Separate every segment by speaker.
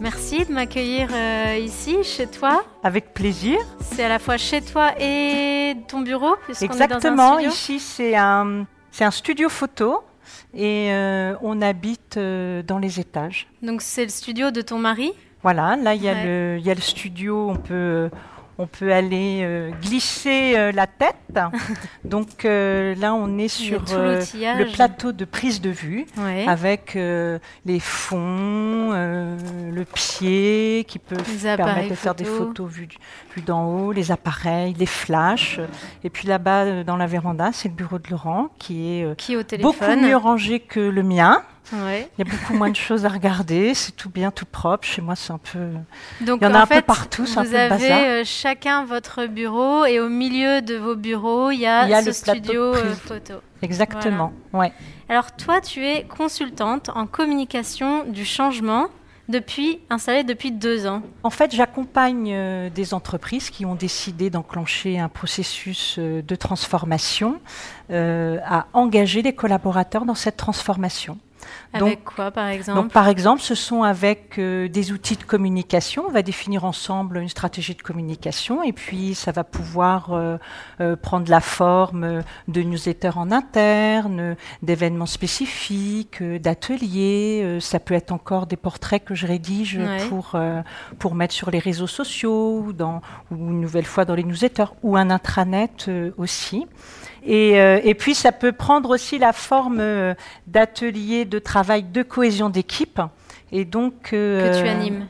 Speaker 1: Merci de m'accueillir euh, ici, chez toi.
Speaker 2: Avec plaisir.
Speaker 1: C'est à la fois chez toi et ton bureau,
Speaker 2: Exactement.
Speaker 1: Est dans un
Speaker 2: ici c'est un, c'est un studio photo et euh, on habite euh, dans les étages.
Speaker 1: Donc c'est le studio de ton mari?
Speaker 2: Voilà, là il y, a le, il y a le studio, on peut on peut aller euh, glisser euh, la tête. Donc euh, là, on est sur le plateau de prise de vue avec les fonds, le pied qui peut permettre de faire des photos vues, d'en haut, les appareils, les flashs. Et puis là-bas, dans la véranda, c'est le bureau de Laurent qui est,
Speaker 1: qui est
Speaker 2: beaucoup mieux rangé que le mien. Il y a beaucoup moins de choses à regarder, c'est tout bien, tout propre. Chez moi, c'est un peu.
Speaker 1: Donc,
Speaker 2: il y en, a un peu partout,
Speaker 1: c'est
Speaker 2: un peu
Speaker 1: avez
Speaker 2: bazar.
Speaker 1: Euh, chacun votre bureau et au milieu de vos bureaux, il y a, il y a ce studio euh, photo.
Speaker 2: Exactement, ouais.
Speaker 1: Alors toi, tu es consultante en communication du changement depuis installée depuis deux ans.
Speaker 2: En fait, j'accompagne euh, des entreprises qui ont décidé d'enclencher un processus euh, de transformation euh, à engager les collaborateurs dans cette transformation.
Speaker 1: Avec quoi, par exemple
Speaker 2: donc, Par exemple, ce sont avec euh, des outils de communication. On va définir ensemble une stratégie de communication et puis ça va pouvoir euh, euh, prendre la forme de newsletters en interne, d'événements spécifiques, d'ateliers. ça peut être encore des portraits que je rédige pour, pour mettre sur les réseaux sociaux ou, dans, ou une nouvelle fois dans les newsletters ou un intranet aussi. Et, euh, et, puis ça peut prendre aussi la forme euh, d'ateliers de travail de cohésion d'équipe.
Speaker 1: Et donc euh, que tu animes.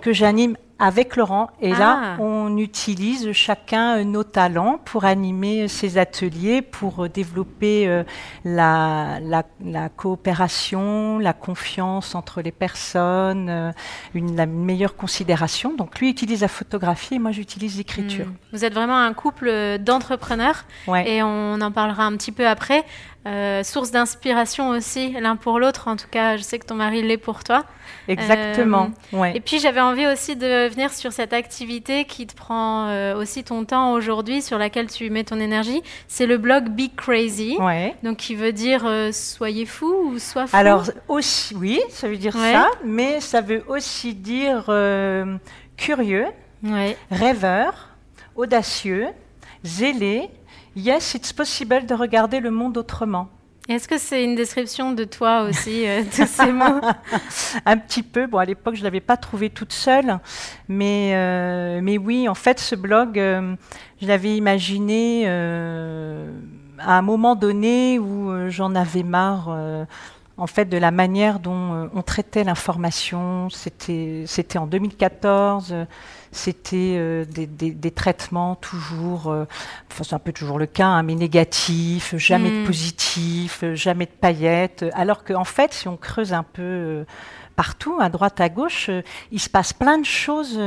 Speaker 2: Que j'anime avec Laurent. Et là, ah. on utilise chacun nos talents pour animer ces ateliers, pour développer euh, la, la, coopération, la confiance entre les personnes, euh, une, la meilleure considération. Donc lui utilise la photographie et moi j'utilise l'écriture. Hmm.
Speaker 1: Vous êtes vraiment un couple d'entrepreneurs et on en parlera un petit peu après. Euh, source d'inspiration aussi l'un pour l'autre. En tout cas, je sais que ton mari l'est pour toi.
Speaker 2: Exactement.
Speaker 1: Euh, et puis j'avais envie aussi de venir sur cette activité qui te prend euh, aussi ton temps aujourd'hui, sur laquelle tu mets ton énergie. C'est le blog Be Crazy. Donc qui veut dire soyez fou ou sois fou.
Speaker 2: Alors aussi, oui, ça veut dire ça, mais ça veut aussi dire curieux, rêveur, audacieux, zélé Yes, it's possible de regarder le monde autrement.
Speaker 1: Est-ce que c'est une description de toi aussi, euh, tous ces mots?
Speaker 2: Un petit peu. Bon, à l'époque, je ne l'avais pas trouvé toute seule. Mais, euh, mais oui, en fait, ce blog, euh, je l'avais imaginé à un moment donné où j'en avais marre en fait de la manière dont on traitait l'information. C'était, c'était en 2014 c'était euh, des, traitements toujours, euh, enfin c'est un peu toujours le cas, hein, mais négatifs, jamais de hmm. positifs, jamais de paillettes. Alors qu'en fait, si on creuse un peu euh, partout, à droite, à gauche, il se passe plein de choses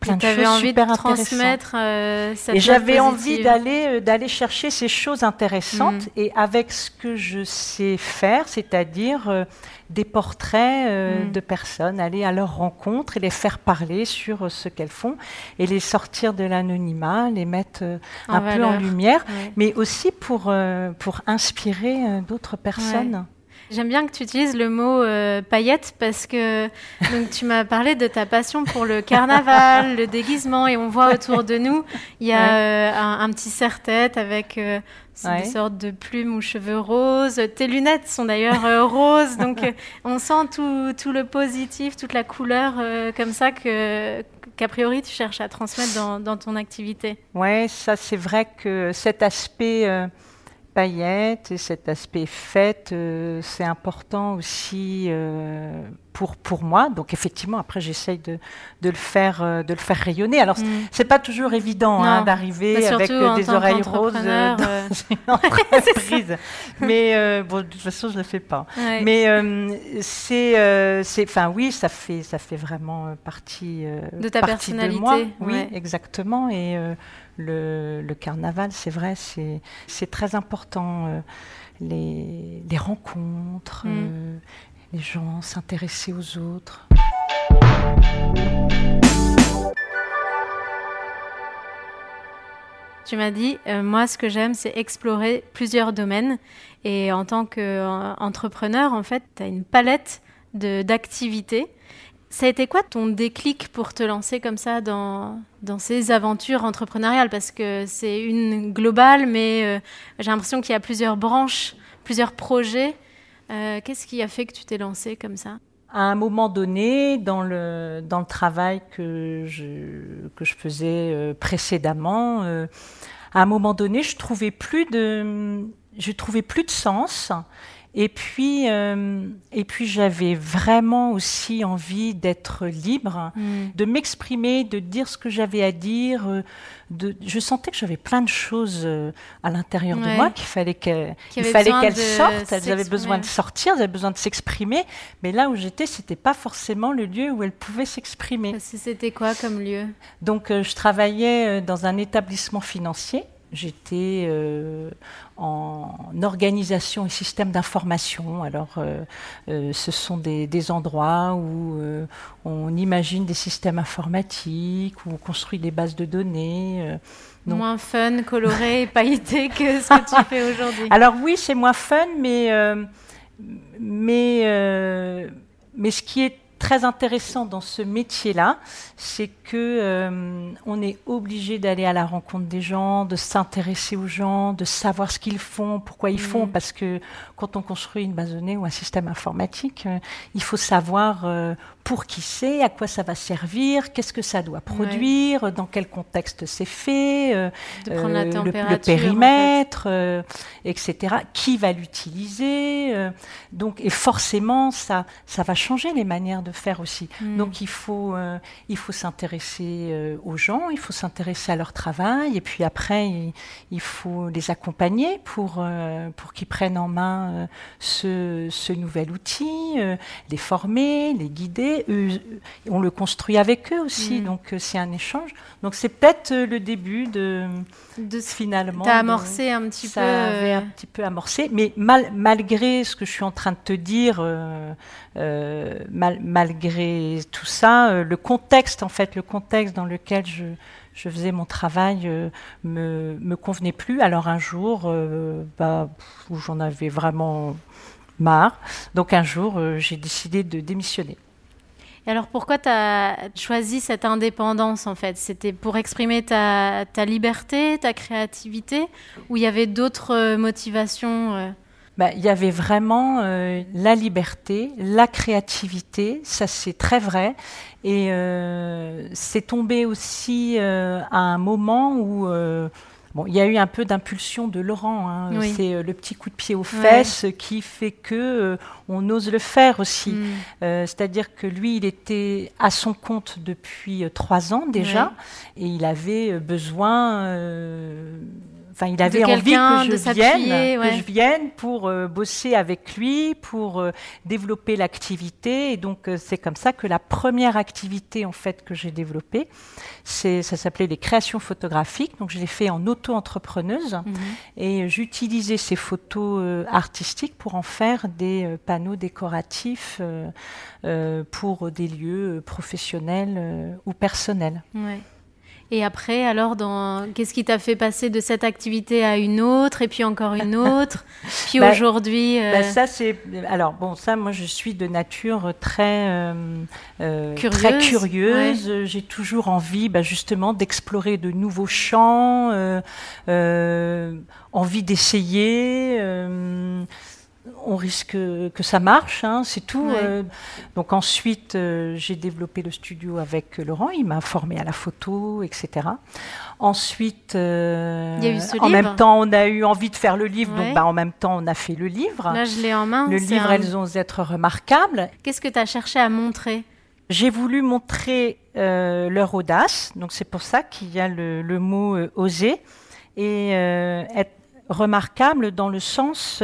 Speaker 2: plein de choses
Speaker 1: envie
Speaker 2: super
Speaker 1: de transmettre
Speaker 2: et j'avais envie d'aller d'aller chercher ces choses intéressantes hmm. et avec ce que je sais faire c'est-à-dire des portraits euh, mm. de personnes, aller à leur rencontre et les faire parler sur euh, ce qu'elles font et les sortir de l'anonymat, les mettre euh, un peu en lumière, mais aussi pour, pour inspirer d'autres personnes.
Speaker 1: J'aime bien que tu utilises le mot paillette parce que donc, tu m'as parlé de ta passion pour le carnaval, le déguisement, et on voit autour de nous, il y a un, un, petit serre-tête avec c'est des sortes de plumes ou cheveux roses. Tes lunettes sont d'ailleurs euh, roses, donc euh, on sent tout, tout, le positif, toute la couleur euh, comme ça que qu'a priori tu cherches à transmettre dans, dans ton activité.
Speaker 2: Ouais, ça c'est vrai que cet aspect paillettes et cet aspect fête, c'est important aussi pour, pour moi. Donc effectivement, après, j'essaye de, de, le faire, euh, de le faire rayonner. Alors, ce mm. c'est pas toujours évident hein, d'arriver avec des oreilles roses dans une entreprise. Mais bon, de toute façon, je le fais pas. Mais c'est, c'est, enfin oui, ça fait, ça fait vraiment partie
Speaker 1: de ta
Speaker 2: partie
Speaker 1: personnalité.
Speaker 2: De moi. Oui, exactement. Et le, le, carnaval, c'est vrai, c'est, c'est très important les, rencontres, mm. euh, les gens s'intéresser aux autres.
Speaker 1: Tu m'as dit, euh, moi, ce que j'aime, c'est explorer plusieurs domaines. Et en tant qu'entrepreneur, en fait, tu as une palette d'activités. Ça a été quoi ton déclic pour te lancer comme ça dans, dans ces aventures entrepreneuriales? Parce que c'est une globale, mais euh, j'ai l'impression qu'il y a plusieurs branches, plusieurs projets. Euh, qu'est-ce qui a fait que tu t'es lancé comme ça?
Speaker 2: À un moment donné, dans le, travail que je, faisais euh, précédemment, à un moment donné, je trouvais je trouvais plus de sens et puis, euh, et puis j'avais vraiment aussi envie d'être libre, mm. de m'exprimer, de dire ce que j'avais à dire. Euh, de, je sentais que j'avais plein de choses euh, à l'intérieur de moi qu'il fallait qu'elles fallait qu'elles sortent. Elles avaient besoin de sortir, elles avaient besoin de s'exprimer. Mais là où j'étais, c'était pas forcément le lieu où elles pouvaient s'exprimer.
Speaker 1: C'était quoi comme lieu?
Speaker 2: Donc, je travaillais dans un établissement financier. J'étais euh, en organisation et système d'information. Alors, euh, euh, ce sont des, endroits où on imagine des systèmes informatiques, où on construit des bases de données.
Speaker 1: Moins fun, coloré et pailleté que ce que tu fais aujourd'hui.
Speaker 2: Alors oui, c'est moins fun, mais, mais, mais ce qui est très intéressant dans ce métier-là, c'est que euh, on est obligé d'aller à la rencontre des gens, de s'intéresser aux gens, de savoir ce qu'ils font, pourquoi ils font, mm. parce que quand on construit une base de données ou un système informatique, euh, il faut savoir euh, pour qui c'est, à quoi ça va servir, qu'est-ce que ça doit produire, dans quel contexte c'est fait,
Speaker 1: euh, la le,
Speaker 2: le, périmètre, etc. Qui va l'utiliser Donc, et forcément, ça, ça va changer les manières de faire aussi. Mm. Donc, il faut, il faut s'intéresser aux gens, il faut s'intéresser à leur travail, et puis après, il, il faut les accompagner pour, pour qu'ils prennent en main euh, ce, nouvel outil, euh, les former, les guider. On le construit avec eux aussi, mm. donc euh, c'est un échange. Donc c'est peut-être le début de, de finalement.
Speaker 1: T'as amorcé un petit
Speaker 2: ça
Speaker 1: peu.
Speaker 2: Avait un petit peu amorcé, mais mal, malgré ce que je suis en train de te dire, mal, malgré tout ça, le contexte en fait, le contexte dans lequel je je faisais mon travail euh, me, me convenait plus. Alors un jour, euh, bah, où j'en avais vraiment marre, donc un jour, euh, j'ai décidé de démissionner.
Speaker 1: Et alors pourquoi tu as choisi cette indépendance en fait? C'était pour exprimer ta, liberté, ta créativité, ou il y avait d'autres motivations
Speaker 2: bah, il y avait vraiment euh, la liberté, la créativité, ça c'est très vrai. Et euh, c'est tombé aussi euh, à un moment où Bon, il y a eu un peu d'impulsion de Laurent. Hein. C'est le petit coup de pied aux fesses qui fait que on ose le faire aussi. Mm. C'est-à-dire que lui, il était à son compte depuis trois ans déjà, et il avait besoin Enfin, il avait envie que je, vienne, que je vienne pour euh, bosser avec lui, pour euh, développer l'activité. Et donc, euh, c'est comme ça que la première activité en fait que j'ai développée, c'est, ça s'appelait les créations photographiques. Donc, je l'ai fait en auto-entrepreneuse mhm. et j'utilisais ces photos artistiques pour en faire des panneaux décoratifs pour des lieux professionnels ou personnels.
Speaker 1: Ouais. Et après, alors, qu'est-ce qui t'a fait passer de cette activité à une autre, et puis encore une autre, puis bah, aujourd'hui
Speaker 2: euh, bah, Ça, c'est. Alors, bon, ça, moi, je suis de nature très, euh, euh, curieuse. Très curieuse. J'ai toujours envie, bah, justement, d'explorer de nouveaux champs, envie d'essayer on risque que ça marche, hein, c'est tout. Euh. donc ensuite, euh, j'ai développé le studio avec Laurent, il m'a formé à la photo, etc. Ensuite,
Speaker 1: euh,
Speaker 2: en même temps, on a eu envie de faire le livre, donc bah, en même temps, on a fait le livre.
Speaker 1: Là, je l'ai en main.
Speaker 2: Le livre, elles ont être remarquables.
Speaker 1: Qu'est-ce que tu as cherché à montrer?
Speaker 2: J'ai voulu montrer leur audace, donc c'est pour ça qu'il y a le, le mot oser et être remarquable dans le sens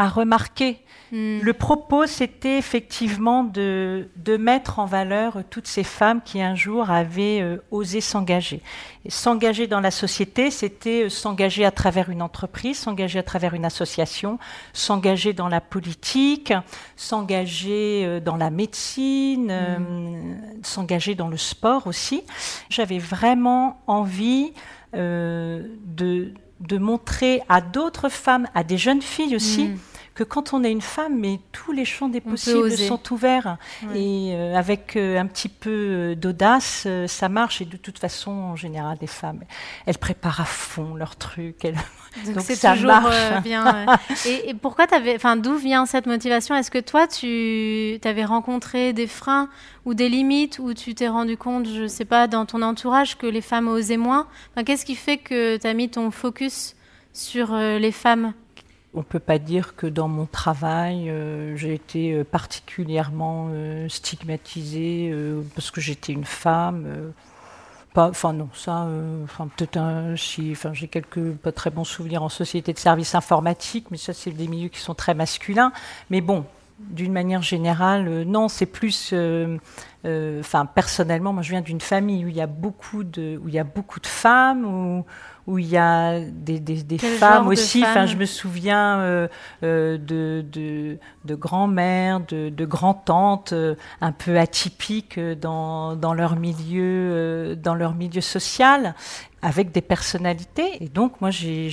Speaker 2: à remarquer. Hmm. Le propos, c'était effectivement de, de, mettre en valeur toutes ces femmes qui un jour avaient euh, osé s'engager. S'engager dans la société, c'était euh, s'engager à travers une entreprise, s'engager à travers une association, s'engager dans la politique, s'engager euh, dans la médecine, hmm. s'engager dans le sport aussi. J'avais vraiment envie de de montrer à d'autres femmes, à des jeunes filles aussi, hmm que quand on est une femme, mais tous les champs des possibles sont ouverts. Et euh, avec euh, un petit peu euh, d'audace, ça marche. Et de toute façon, en général, les femmes, elles préparent à fond leur truc.
Speaker 1: Donc, c'est toujours bien. et, pourquoi t'avais, enfin, d'où vient cette motivation? Est-ce que toi, tu avais rencontré des freins ou des limites où tu t'es rendu compte, je sais pas, dans ton entourage, que les femmes osaient moins? Qu'est-ce qui fait que tu as mis ton focus sur les femmes?
Speaker 2: On ne peut pas dire que dans mon travail, euh, j'ai été euh, particulièrement euh, stigmatisée parce que j'étais une femme. enfin non, ça, j'ai quelques pas très bons souvenirs en société de services informatiques, mais ça c'est des milieux qui sont très masculins. Mais bon, d'une manière générale, non, c'est plus, enfin personnellement, moi je viens d'une famille où il y a beaucoup de, où il y a beaucoup de femmes, où, où il y a des, des, femmes aussi. Enfin, je me souviens euh, euh, de, de, de grand-mères, de, de grand-tantes, euh, un peu atypiques dans, dans leur milieu, dans leur milieu social avec des personnalités. Et donc, moi, j'ai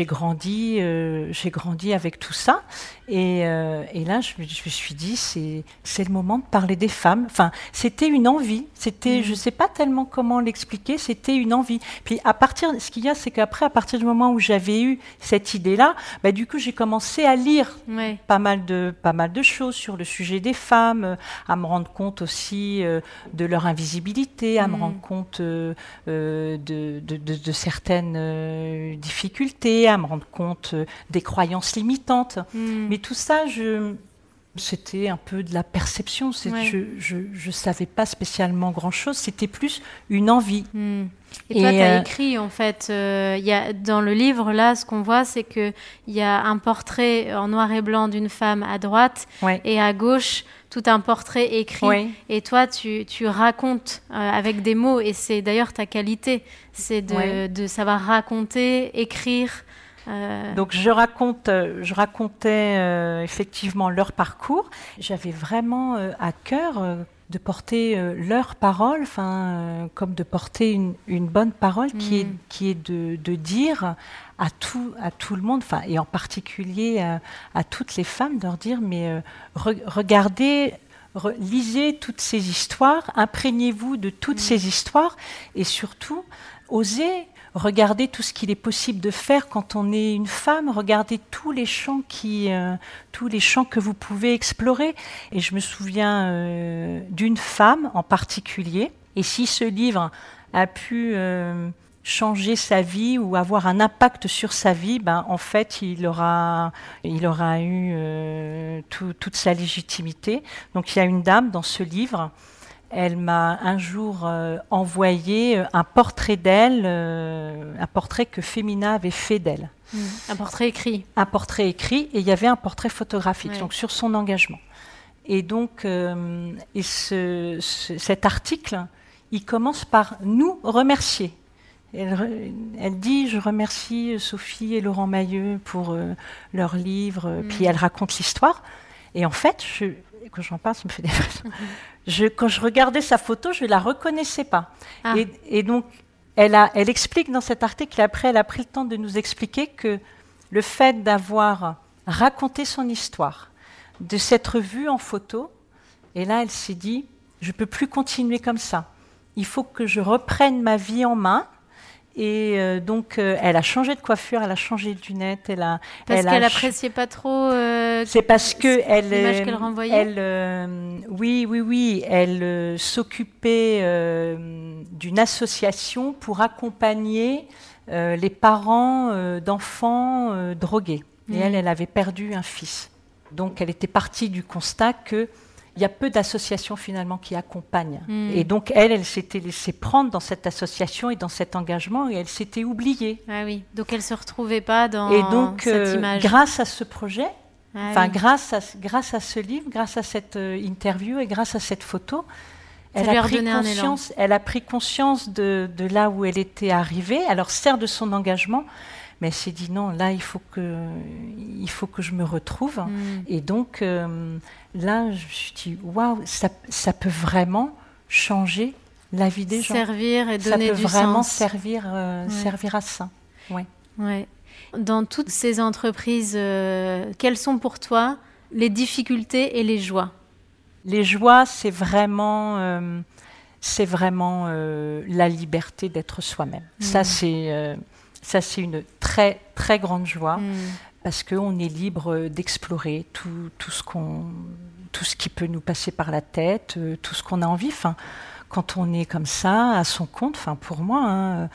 Speaker 2: grandi, euh, j'ai grandi avec tout ça. Et, euh, et là, je, je, me suis dit, c'est le moment de parler des femmes. Enfin, c'était une envie. C'était, mmh. je ne sais pas tellement comment l'expliquer, c'était une envie. Puis, à partir, ce qu'il y a, c'est qu'après, à partir du moment où j'avais eu cette idée-là, bah, du coup, j'ai commencé à lire pas, mal de, pas mal de choses sur le sujet des femmes, à me rendre compte aussi euh, de leur invisibilité, à me mmh. rendre compte de, de de, certaines euh, difficultés, à me rendre compte euh, des croyances limitantes. Hmm. Mais tout ça, je, c'était un peu de la perception. Je ne savais pas spécialement grand-chose. C'était plus une envie.
Speaker 1: Hmm. Et, toi, tu as euh, écrit, en fait, il y a, dans le livre, là, ce qu'on voit, c'est qu'il y a un portrait en noir et blanc d'une femme à droite et à gauche tout un portrait écrit. Et toi, tu, tu racontes euh, avec des mots. Et c'est d'ailleurs ta qualité, c'est de, de, savoir raconter, écrire.
Speaker 2: Euh. Donc je raconte, euh, je racontais effectivement leur parcours. J'avais vraiment à cœur de porter leur parole, enfin comme de porter une, une bonne parole qui est mm. qui est de, de dire à tout, à tout le monde, enfin, et en particulier à, toutes les femmes, de leur dire, mais euh, regardez, lisez toutes ces histoires, imprégnez-vous de toutes mm. ces histoires, et surtout, osez regarder tout ce qu'il est possible de faire quand on est une femme, regardez tous les champs qui, euh, tous les champs que vous pouvez explorer. Et je me souviens euh, d'une femme en particulier. Et si ce livre a pu changer sa vie ou avoir un impact sur sa vie, ben, en fait, il aura, eu euh, toute sa légitimité. Donc il y a une dame dans ce livre, elle m'a un jour euh, envoyé euh, un portrait d'elle, un portrait que Femina avait fait d'elle.
Speaker 1: Mmh. Un portrait écrit.
Speaker 2: Un portrait écrit, et il y avait un portrait photographique, donc sur son engagement. Et donc, et ce, cet article, il commence par nous remercier. Elle, dit Je remercie Sophie et Laurent Mailleux pour euh, leur livre. Mm. Puis elle raconte l'histoire. Et en fait, je, quand j'en parle, ça me fait des je, Quand je regardais sa photo, je ne la reconnaissais pas. Ah. Et, donc, elle, a, elle explique dans cet article, après, elle a pris le temps de nous expliquer que le fait d'avoir raconté son histoire, de s'être vue en photo, et là, elle s'est dit Je ne peux plus continuer comme ça. Il faut que je reprenne ma vie en main Et euh, donc, euh, elle a changé de coiffure, elle a changé de lunettes, elle a.
Speaker 1: Parce qu'elle appréciait pas trop. euh,
Speaker 2: C'est parce que elle.
Speaker 1: l'image
Speaker 2: euh,
Speaker 1: qu'elle renvoyait
Speaker 2: elle, oui, oui, oui. Elle s'occupait d'une association pour accompagner les parents d'enfants drogués. Et
Speaker 1: Mhm.
Speaker 2: elle, elle avait perdu un fils. Donc, elle était partie du constat que il y a peu d'associations finalement qui accompagnent.
Speaker 1: Mhm.
Speaker 2: Et donc, elle, elle s'était laissée prendre dans cette association et dans cet engagement et elle s'était oubliée.
Speaker 1: Ah oui, donc elle se retrouvait pas dans
Speaker 2: et donc,
Speaker 1: cette
Speaker 2: euh,
Speaker 1: image.
Speaker 2: grâce à ce projet,
Speaker 1: Ah
Speaker 2: Enfin,
Speaker 1: oui.
Speaker 2: grâce, à, grâce à ce livre, grâce à cette euh, interview et grâce à cette photo, elle
Speaker 1: a
Speaker 2: pris conscience, elle a pris conscience de, de là où elle était arrivée. Alors, certes, de son engagement, mais elle s'est dit non, là, il faut que, il faut que je me retrouve.
Speaker 1: Mm.
Speaker 2: Et donc, euh, là, je me suis dit, waouh, ça, ça peut vraiment changer la vie des gens.
Speaker 1: Servir et
Speaker 2: Ça
Speaker 1: donner
Speaker 2: peut
Speaker 1: du
Speaker 2: vraiment
Speaker 1: sens.
Speaker 2: servir, euh,
Speaker 1: Ouais.
Speaker 2: servir à ça.
Speaker 1: Ouais. Dans toutes ces entreprises, euh, quelles sont pour toi les difficultés et les joies?
Speaker 2: Les joies, c'est vraiment, euh, c'est vraiment euh, la liberté d'être soi-même. Ça,
Speaker 1: Mhm.
Speaker 2: c'est, ça, c'est une très, très grande joie
Speaker 1: Mm.
Speaker 2: parce qu'on est libre d'explorer tout, tout ce qu'on, tout ce qui peut nous passer par la tête, euh, tout ce qu'on a envie. Enfin, quand on est comme ça, à son compte, enfin, pour moi, hein,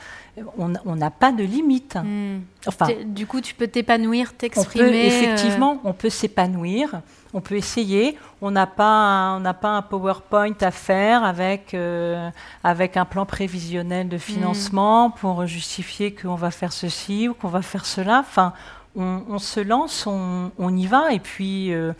Speaker 2: on n'a pas de limite.
Speaker 1: Mm.
Speaker 2: Enfin,
Speaker 1: Du coup, tu peux t'épanouir, t'exprimer. euh,
Speaker 2: effectivement, on peut s'épanouir, on peut essayer. On n'a pas, un- on n'a pas un PowerPoint à faire avec euh, avec un plan prévisionnel de financement pour justifier qu'on va faire ceci ou qu'on va faire cela. Enfin, on, on se lance, on, on y va, et puis euh,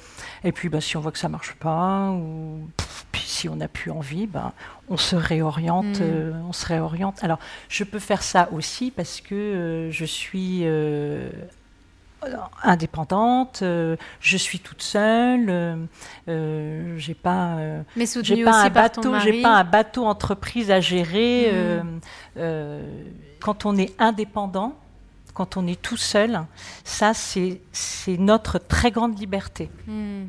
Speaker 2: et puis bah, si on voit que ça marche pas ou puis si on n'a plus envie, bah, on se réoriente,
Speaker 1: Mm.
Speaker 2: euh, on se réoriente. Alors, je peux faire ça aussi parce que euh, je suis indépendante, euh, je suis toute seule, euh, euh, j'ai pas,
Speaker 1: mais
Speaker 2: j'ai
Speaker 1: soutenu
Speaker 2: pas un bateau, j'ai pas un bateau entreprise à gérer.
Speaker 1: Mm.
Speaker 2: quand on est indépendant, quand on est tout seul, ça c'est notre très grande liberté.
Speaker 1: Mm.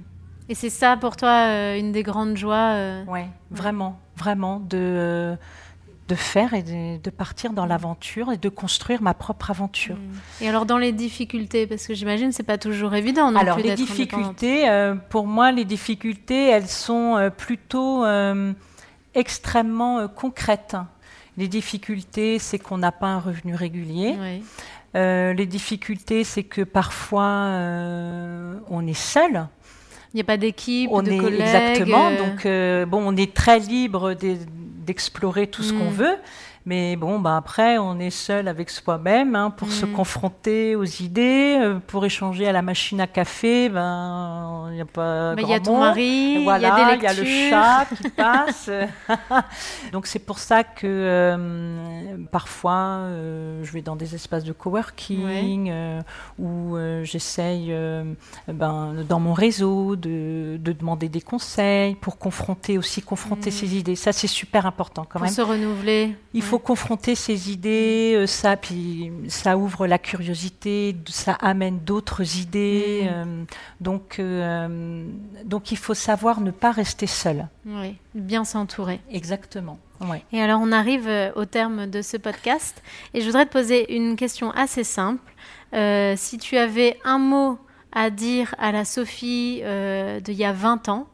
Speaker 1: Et c'est ça pour toi euh, une des grandes joies euh,
Speaker 2: Ouais, vraiment, vraiment de de faire et de, de partir dans l'aventure et de construire ma propre aventure.
Speaker 1: mm. Et alors dans les difficultés, parce que j'imagine c'est pas toujours évident non
Speaker 2: Alors
Speaker 1: plus
Speaker 2: les difficultés, euh, pour moi, les difficultés, elles sont plutôt extrêmement concrètes. Les difficultés, c'est qu'on n'a pas un revenu régulier.
Speaker 1: Ouais.
Speaker 2: Euh, les difficultés, c'est que parfois euh, on est seul.
Speaker 1: Il n'y a pas d'équipe,
Speaker 2: On
Speaker 1: de
Speaker 2: est
Speaker 1: collègues.
Speaker 2: exactement.
Speaker 1: euh,
Speaker 2: Donc euh, bon, on est très libre d'e- d'explorer tout ce qu'on
Speaker 1: Mm.
Speaker 2: veut. Mais bon, bah après, on est seul avec soi-même hein, pour se
Speaker 1: Mm.
Speaker 2: confronter aux idées, euh, pour échanger à la machine à café. Ben, il n'y a pas.
Speaker 1: bah, il y a ton mari, il y
Speaker 2: Voilà, il y a le chat qui passe. Donc c'est pour ça que euh, parfois euh, je vais dans des espaces de coworking euh, où j'essaye ben, dans mon réseau de, de demander des conseils pour confronter aussi confronter
Speaker 1: Mhm.
Speaker 2: ses idées. Ça c'est super important quand
Speaker 1: pour
Speaker 2: même.
Speaker 1: se renouveler.
Speaker 2: Il
Speaker 1: Ouais.
Speaker 2: Faut confronter ses idées, euh, ça, puis ça ouvre la curiosité, ça amène d'autres idées.
Speaker 1: Mhm.
Speaker 2: euh, donc, euh, donc il faut savoir ne pas rester seul.
Speaker 1: Oui, bien s'entourer.
Speaker 2: Exactement. Ouais.
Speaker 1: Et alors on arrive au terme de ce podcast et je voudrais te poser une question assez simple. Euh, si tu avais un mot à dire à la Sophie d'il y a 20 ans,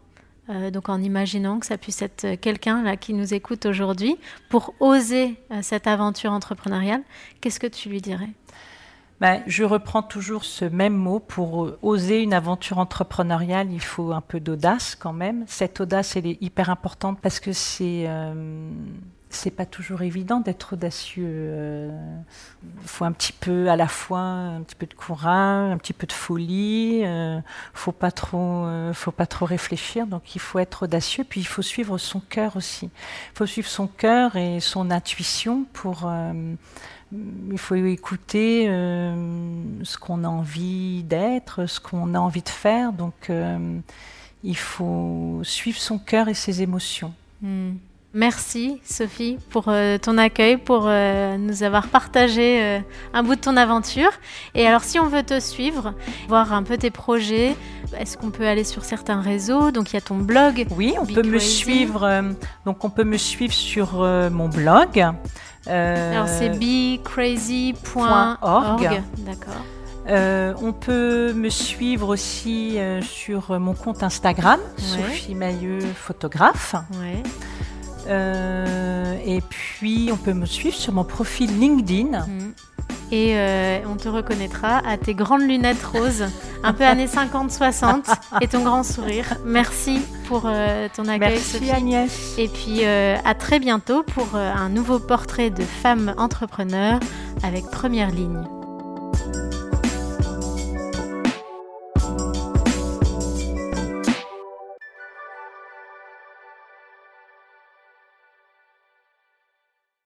Speaker 1: euh, donc en imaginant que ça puisse être quelqu'un là qui nous écoute aujourd'hui, pour oser euh, cette aventure entrepreneuriale, qu'est-ce que tu lui dirais?
Speaker 2: Ben, je reprends toujours ce même mot. Pour euh, oser une aventure entrepreneuriale, il faut un peu d'audace quand même. Cette audace, elle est hyper importante parce que c'est c'est pas toujours évident d'être audacieux. euh. Il faut un petit peu à la fois un petit peu de courage, un petit peu de folie. Euh, faut pas trop, euh, faut pas trop réfléchir. Donc il faut être audacieux. Puis il faut suivre son cœur aussi. Il faut suivre son cœur et son intuition pour euh, il faut écouter euh, ce qu'on a envie d'être, ce qu'on a envie de faire. Donc, euh, il faut suivre son cœur et ses émotions.
Speaker 1: Hmm. Merci Sophie pour euh, ton accueil, pour euh, nous avoir partagé euh, un bout de ton aventure. Et alors si on veut te suivre, voir un peu tes projets, est-ce qu'on peut aller sur certains réseaux? Donc il y a ton blog.
Speaker 2: Oui, on
Speaker 1: Be
Speaker 2: peut me suivre. donc, on peut me suivre sur mon blog.
Speaker 1: Alors c'est becrazy.org. D'accord.
Speaker 2: On peut me suivre aussi sur mon compte Instagram, Sophie Mailleux, photographe. Euh, et puis, on peut me suivre sur mon profil LinkedIn. Mm.
Speaker 1: Et on te reconnaîtra à tes grandes lunettes roses, un peu années 50-60, et ton grand sourire. Merci pour ton accueil,
Speaker 2: Merci Agnès.
Speaker 1: Et puis à très bientôt pour un nouveau portrait de femme entrepreneur avec Première Ligne.